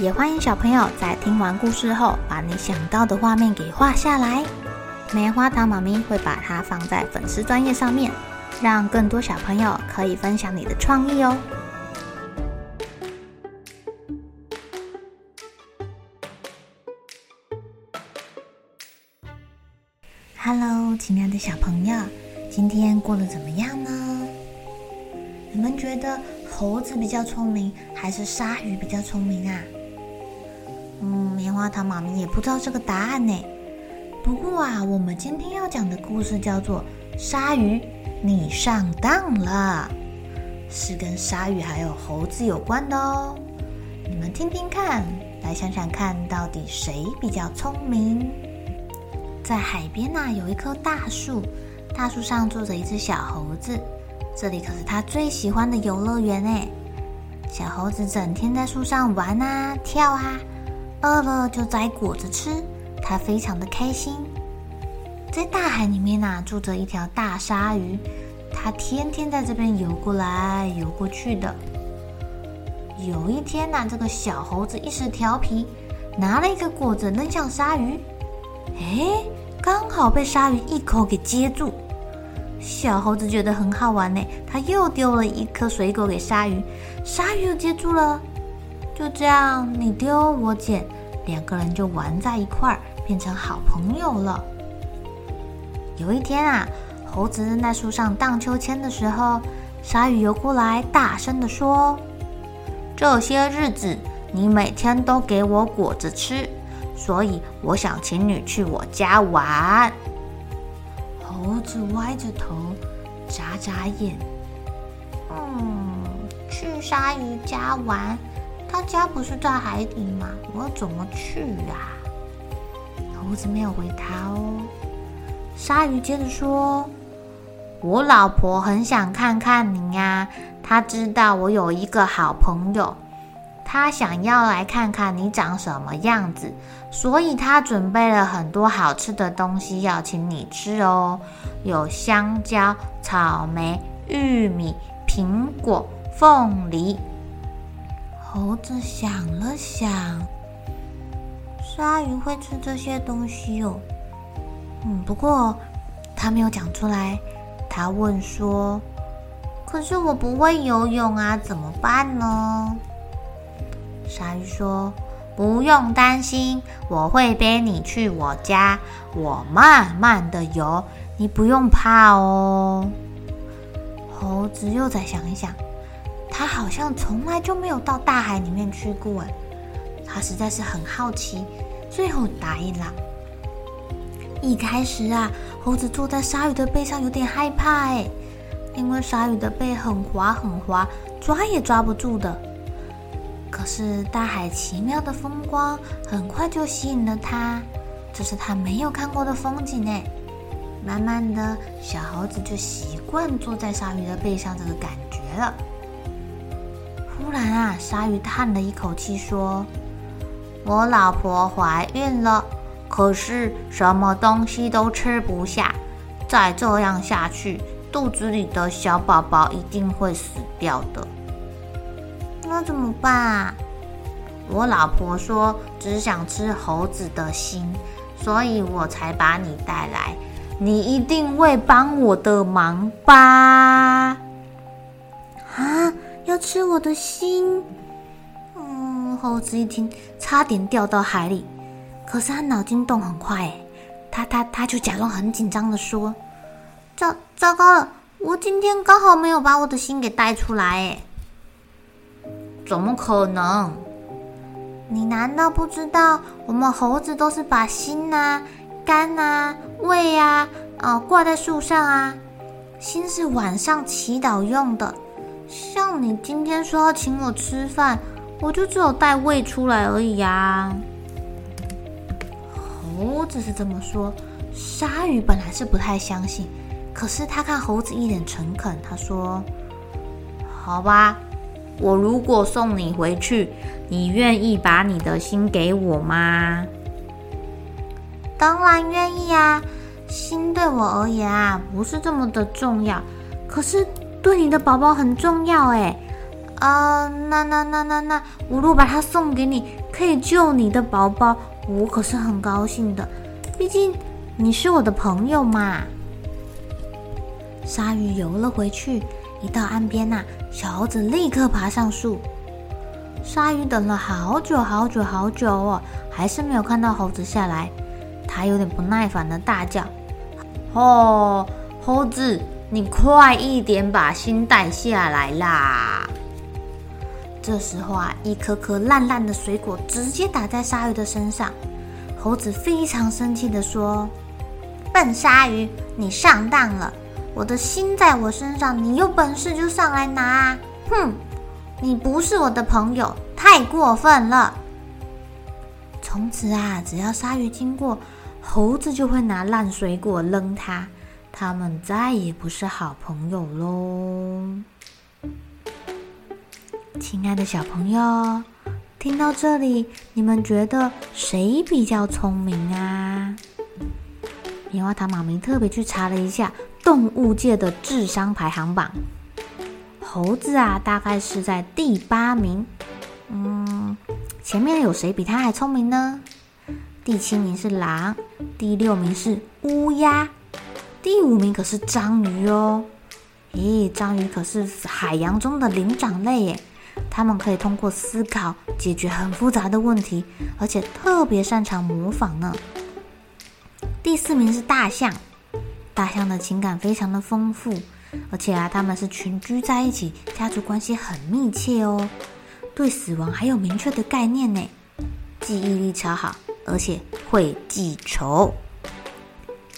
也欢迎小朋友在听完故事后，把你想到的画面给画下来。棉花糖妈咪会把它放在粉丝专页上面，让更多小朋友可以分享你的创意哦。Hello，亲爱的小朋友，今天过得怎么样呢？你们觉得猴子比较聪明，还是鲨鱼比较聪明啊？嗯，棉花糖妈咪也不知道这个答案呢。不过啊，我们今天要讲的故事叫做《鲨鱼，你上当了》，是跟鲨鱼还有猴子有关的哦。你们听听看，来想想看，到底谁比较聪明？在海边呐，有一棵大树，大树上坐着一只小猴子，这里可是他最喜欢的游乐园哎。小猴子整天在树上玩啊，跳啊。饿了就摘果子吃，它非常的开心。在大海里面呐，住着一条大鲨鱼，它天天在这边游过来游过去的。有一天呐，这个小猴子一时调皮，拿了一个果子扔向鲨鱼，哎，刚好被鲨鱼一口给接住。小猴子觉得很好玩呢，他又丢了一颗水果给鲨鱼，鲨鱼又接住了。就这样，你丢我捡，两个人就玩在一块儿，变成好朋友了。有一天啊，猴子正在树上荡秋千的时候，鲨鱼游过来，大声地说：“这些日子你每天都给我果子吃，所以我想请你去我家玩。”猴子歪着头，眨眨眼，嗯，去鲨鱼家玩。他家不是在海底吗？我怎么去啊？猴子没有回答哦。鲨鱼接着说：“我老婆很想看看你呀，她知道我有一个好朋友，她想要来看看你长什么样子，所以她准备了很多好吃的东西要请你吃哦，有香蕉、草莓、玉米、苹果、凤梨。”猴子想了想，鲨鱼会吃这些东西哦。嗯，不过他没有讲出来。他问说：“可是我不会游泳啊，怎么办呢？”鲨鱼说：“不用担心，我会背你去我家，我慢慢的游，你不用怕哦。”猴子又再想一想。他好像从来就没有到大海里面去过，哎，他实在是很好奇，最后答应了。一开始啊，猴子坐在鲨鱼的背上有点害怕，哎，因为鲨鱼的背很滑很滑，抓也抓不住的。可是大海奇妙的风光很快就吸引了他，这是他没有看过的风景哎。慢慢的小猴子就习惯坐在鲨鱼的背上这个感觉了。突然啊，鲨鱼叹了一口气说：“我老婆怀孕了，可是什么东西都吃不下，再这样下去，肚子里的小宝宝一定会死掉的。那怎么办啊？”我老婆说：“只想吃猴子的心，所以我才把你带来。你一定会帮我的忙吧？”啊？要吃我的心？嗯，猴子一听，差点掉到海里。可是他脑筋动很快，哎，他他他就假装很紧张的说：“糟糟糕了，我今天刚好没有把我的心给带出来，哎，怎么可能？你难道不知道我们猴子都是把心呐、肝呐、胃呀，哦，挂在树上啊？心是晚上祈祷用的。”像你今天说要请我吃饭，我就只有带胃出来而已呀。猴子是这么说，鲨鱼本来是不太相信，可是他看猴子一脸诚恳，他说：“好吧，我如果送你回去，你愿意把你的心给我吗？”当然愿意啊，心对我而言啊，不是这么的重要，可是对你的宝宝很重要哎。啊，那那那那那，我如果把它送给你，可以救你的宝宝，我可是很高兴的。毕竟你是我的朋友嘛。鲨鱼游了回去，一到岸边呐，小猴子立刻爬上树。鲨鱼等了好久好久好久哦，还是没有看到猴子下来。他有点不耐烦的大叫：“哦，猴子，你快一点把心带下来啦！”这时候啊，一颗颗烂烂的水果直接打在鲨鱼的身上。猴子非常生气地说：“笨鲨鱼，你上当了！我的心在我身上，你有本事就上来拿！哼，你不是我的朋友，太过分了！”从此啊，只要鲨鱼经过，猴子就会拿烂水果扔它，他们再也不是好朋友喽。亲爱的小朋友，听到这里，你们觉得谁比较聪明啊？棉花糖妈咪特别去查了一下动物界的智商排行榜，猴子啊，大概是在第八名。嗯，前面有谁比它还聪明呢？第七名是狼，第六名是乌鸦，第五名可是章鱼哦。咦，章鱼可是海洋中的灵长类耶，它们可以通过思考解决很复杂的问题，而且特别擅长模仿呢。第四名是大象，大象的情感非常的丰富，而且啊，它们是群居在一起，家族关系很密切哦，对死亡还有明确的概念呢，记忆力超好。而且会记仇。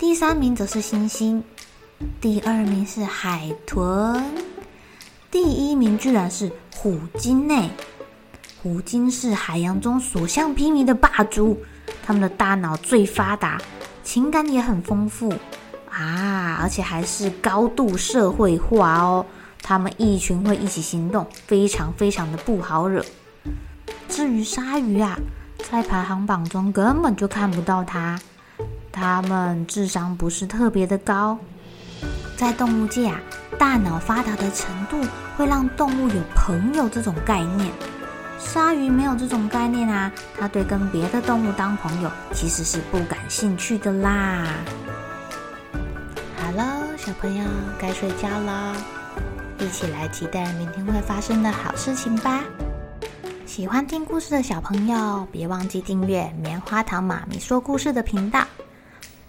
第三名则是猩猩，第二名是海豚，第一名居然是虎鲸呢！虎鲸是海洋中所向披靡的霸主，他们的大脑最发达，情感也很丰富啊！而且还是高度社会化哦，他们一群会一起行动，非常非常的不好惹。至于鲨鱼啊。在排行榜中根本就看不到它，它们智商不是特别的高。在动物界啊，大脑发达的程度会让动物有朋友这种概念。鲨鱼没有这种概念啊，它对跟别的动物当朋友其实是不感兴趣的啦。好了，小朋友该睡觉了，一起来期待明天会发生的好事情吧。喜欢听故事的小朋友，别忘记订阅棉花糖妈咪说故事的频道。